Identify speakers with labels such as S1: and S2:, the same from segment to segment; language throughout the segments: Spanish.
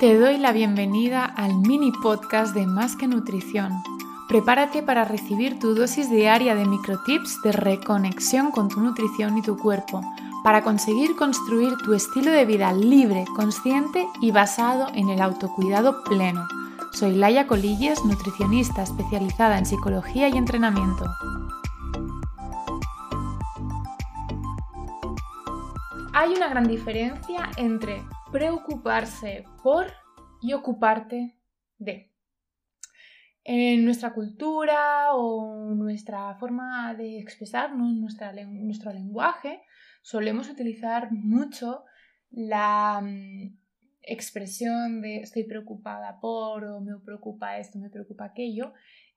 S1: Te doy la bienvenida al mini podcast de Más que Nutrición. Prepárate para recibir tu dosis diaria de microtips de reconexión con tu nutrición y tu cuerpo, para conseguir construir tu estilo de vida libre, consciente y basado en el autocuidado pleno. Soy Laia Colilles, nutricionista especializada en psicología y entrenamiento. Hay una gran diferencia entre preocuparse por y ocuparte de. En nuestra cultura o nuestra forma de expresarnos, nuestra, nuestro lenguaje, solemos utilizar mucho la mm, expresión de estoy preocupada por o me preocupa esto, me preocupa aquello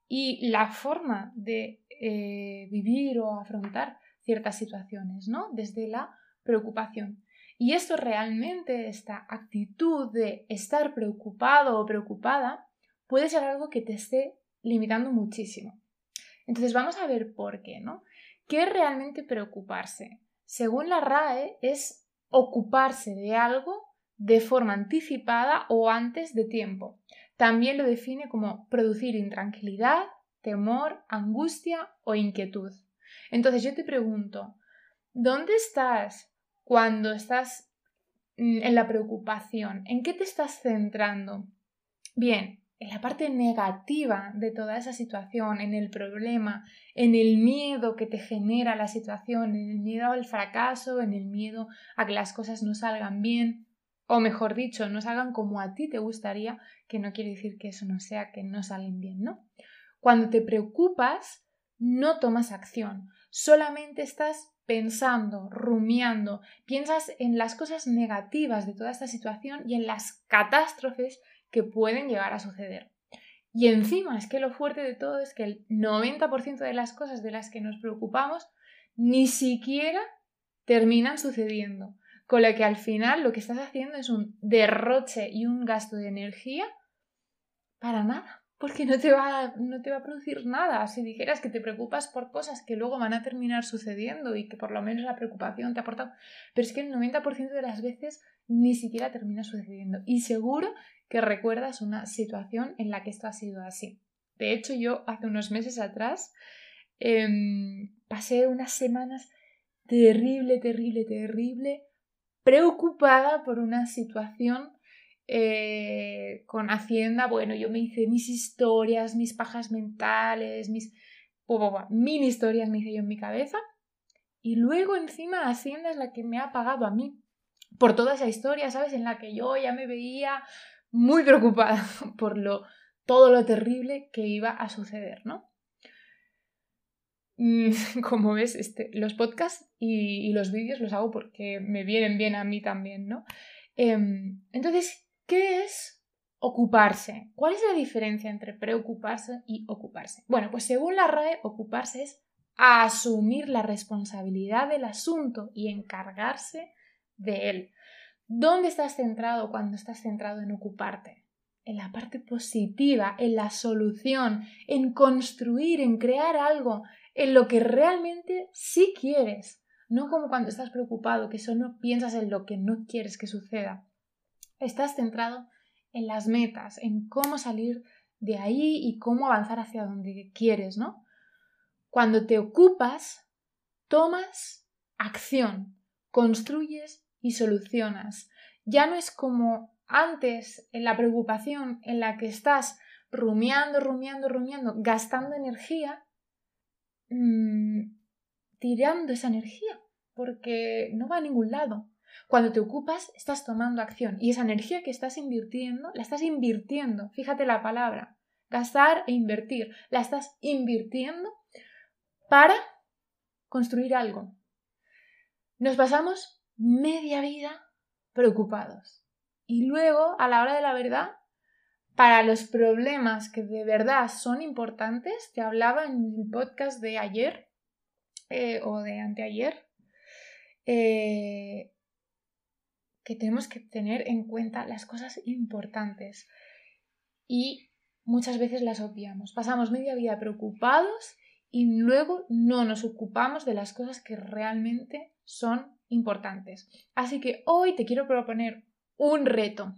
S1: y la forma de eh, vivir o afrontar ciertas situaciones, ¿no? Desde la preocupación. Y esto realmente, esta actitud de estar preocupado o preocupada, puede ser algo que te esté limitando muchísimo. Entonces vamos a ver por qué, ¿no? ¿Qué es realmente preocuparse? Según la RAE, es ocuparse de algo de forma anticipada o antes de tiempo. También lo define como producir intranquilidad, temor, angustia o inquietud. Entonces yo te pregunto, ¿dónde estás cuando estás mm, en la preocupación? ¿En qué te estás centrando? Bien, en la parte negativa de toda esa situación, en el problema, en el miedo que te genera la situación, en el miedo al fracaso, en el miedo a que las cosas no salgan bien, o mejor dicho, no salgan como a ti te gustaría, que no quiere decir que eso no sea que no salen bien, ¿no? Cuando te preocupas, no tomas acción, solamente estás pensando, rumiando, piensas en las cosas negativas de toda esta situación y en las catástrofes que pueden llegar a suceder. Y encima es que lo fuerte de todo es que el 90% de las cosas de las que nos preocupamos ni siquiera terminan sucediendo. Con lo que al final lo que estás haciendo es un derroche y un gasto de energía para nada porque no te, va, no te va a producir nada. Si dijeras que te preocupas por cosas que luego van a terminar sucediendo y que por lo menos la preocupación te ha aportado, pero es que el 90% de las veces ni siquiera termina sucediendo. Y seguro que recuerdas una situación en la que esto ha sido así. De hecho, yo hace unos meses atrás em, pasé unas semanas terrible, terrible, terrible, preocupada por una situación eh, con Hacienda, bueno, yo me hice mis historias, mis pajas mentales, mis mil historias me hice yo en mi cabeza. Y luego encima Hacienda es la que me ha pagado a mí por toda esa historia, ¿sabes? En la que yo ya me veía muy preocupada por lo, todo lo terrible que iba a suceder, ¿no? Mm, como ves, este, los podcasts y, y los vídeos los hago porque me vienen bien a mí también, ¿no? Em, entonces, ¿Qué es ocuparse? ¿Cuál es la diferencia entre preocuparse y ocuparse? Bueno, pues según la RAE, ocuparse es asumir la responsabilidad del asunto y encargarse de él. ¿Dónde estás centrado cuando estás centrado en ocuparte? En la parte positiva, en la solución, en construir, en crear algo, en lo que realmente sí quieres. No como cuando estás preocupado, que solo piensas en lo que no quieres que suceda. Estás centrado en las metas, en cómo salir de ahí y cómo avanzar hacia donde quieres, ¿no? Cuando te ocupas, tomas acción, construyes y solucionas. Ya no es como antes en la preocupación en la que estás rumiando, rumiando, rumiando, gastando energía, mmm, tirando esa energía, porque no va a ningún lado. Cuando te ocupas, estás tomando acción y esa energía que estás invirtiendo, la estás invirtiendo. Fíjate la palabra, gastar e invertir. La estás invirtiendo para construir algo. Nos pasamos media vida preocupados. Y luego, a la hora de la verdad, para los problemas que de verdad son importantes, te hablaba en el podcast de ayer eh, o de anteayer, eh, que tenemos que tener en cuenta las cosas importantes y muchas veces las obviamos. Pasamos media vida preocupados y luego no nos ocupamos de las cosas que realmente son importantes. Así que hoy te quiero proponer un reto.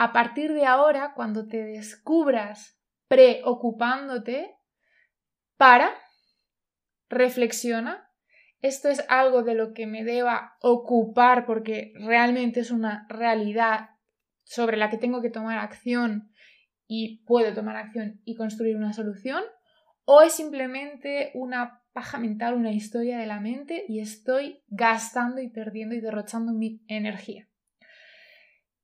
S1: a partir de ahora, cuando te descubras preocupándote, para, reflexiona, esto es algo de lo que me deba ocupar porque realmente es una realidad sobre la que tengo que tomar acción y puedo tomar acción y construir una solución, o es simplemente una paja mental, una historia de la mente y estoy gastando y perdiendo y derrochando mi energía.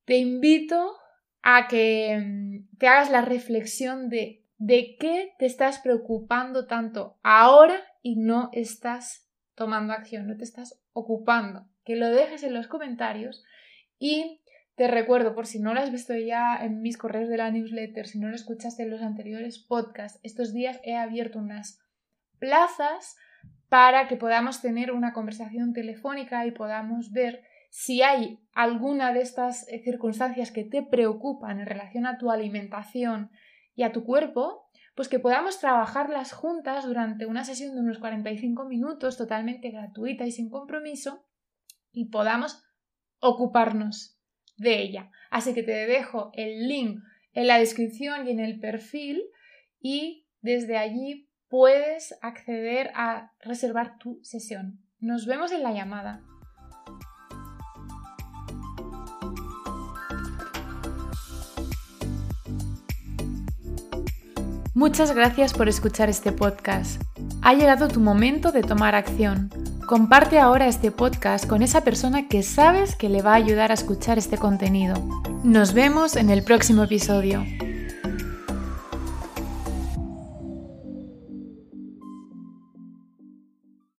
S1: Te invito a que mm, te hagas la reflexión de de qué te estás preocupando tanto ahora y no estás tomando acción, no te estás ocupando. Que lo dejes en los comentarios y te recuerdo, por si no lo has visto ya en mis correos de la newsletter, si no lo escuchaste en los anteriores podcasts, estos días he abierto unas plazas para que podamos tener una conversación telefónica y podamos ver si hay alguna de estas eh, circunstancias que te preocupan en relación a tu alimentación y a tu cuerpo, pues que podamos trabajarlas juntas durante una sesión de unos 45 minutos totalmente gratuita y sin compromiso y podamos ocuparnos de ella. Así que te dejo el link en la descripción y en el perfil y desde allí puedes acceder a reservar tu sesión. Nos vemos en la llamada. Muchas gracias por escuchar este podcast. Ha llegado tu momento de tomar acción. Comparte ahora este podcast con esa persona que sabes que le va a ayudar a escuchar este contenido. Nos vemos en el próximo episodio.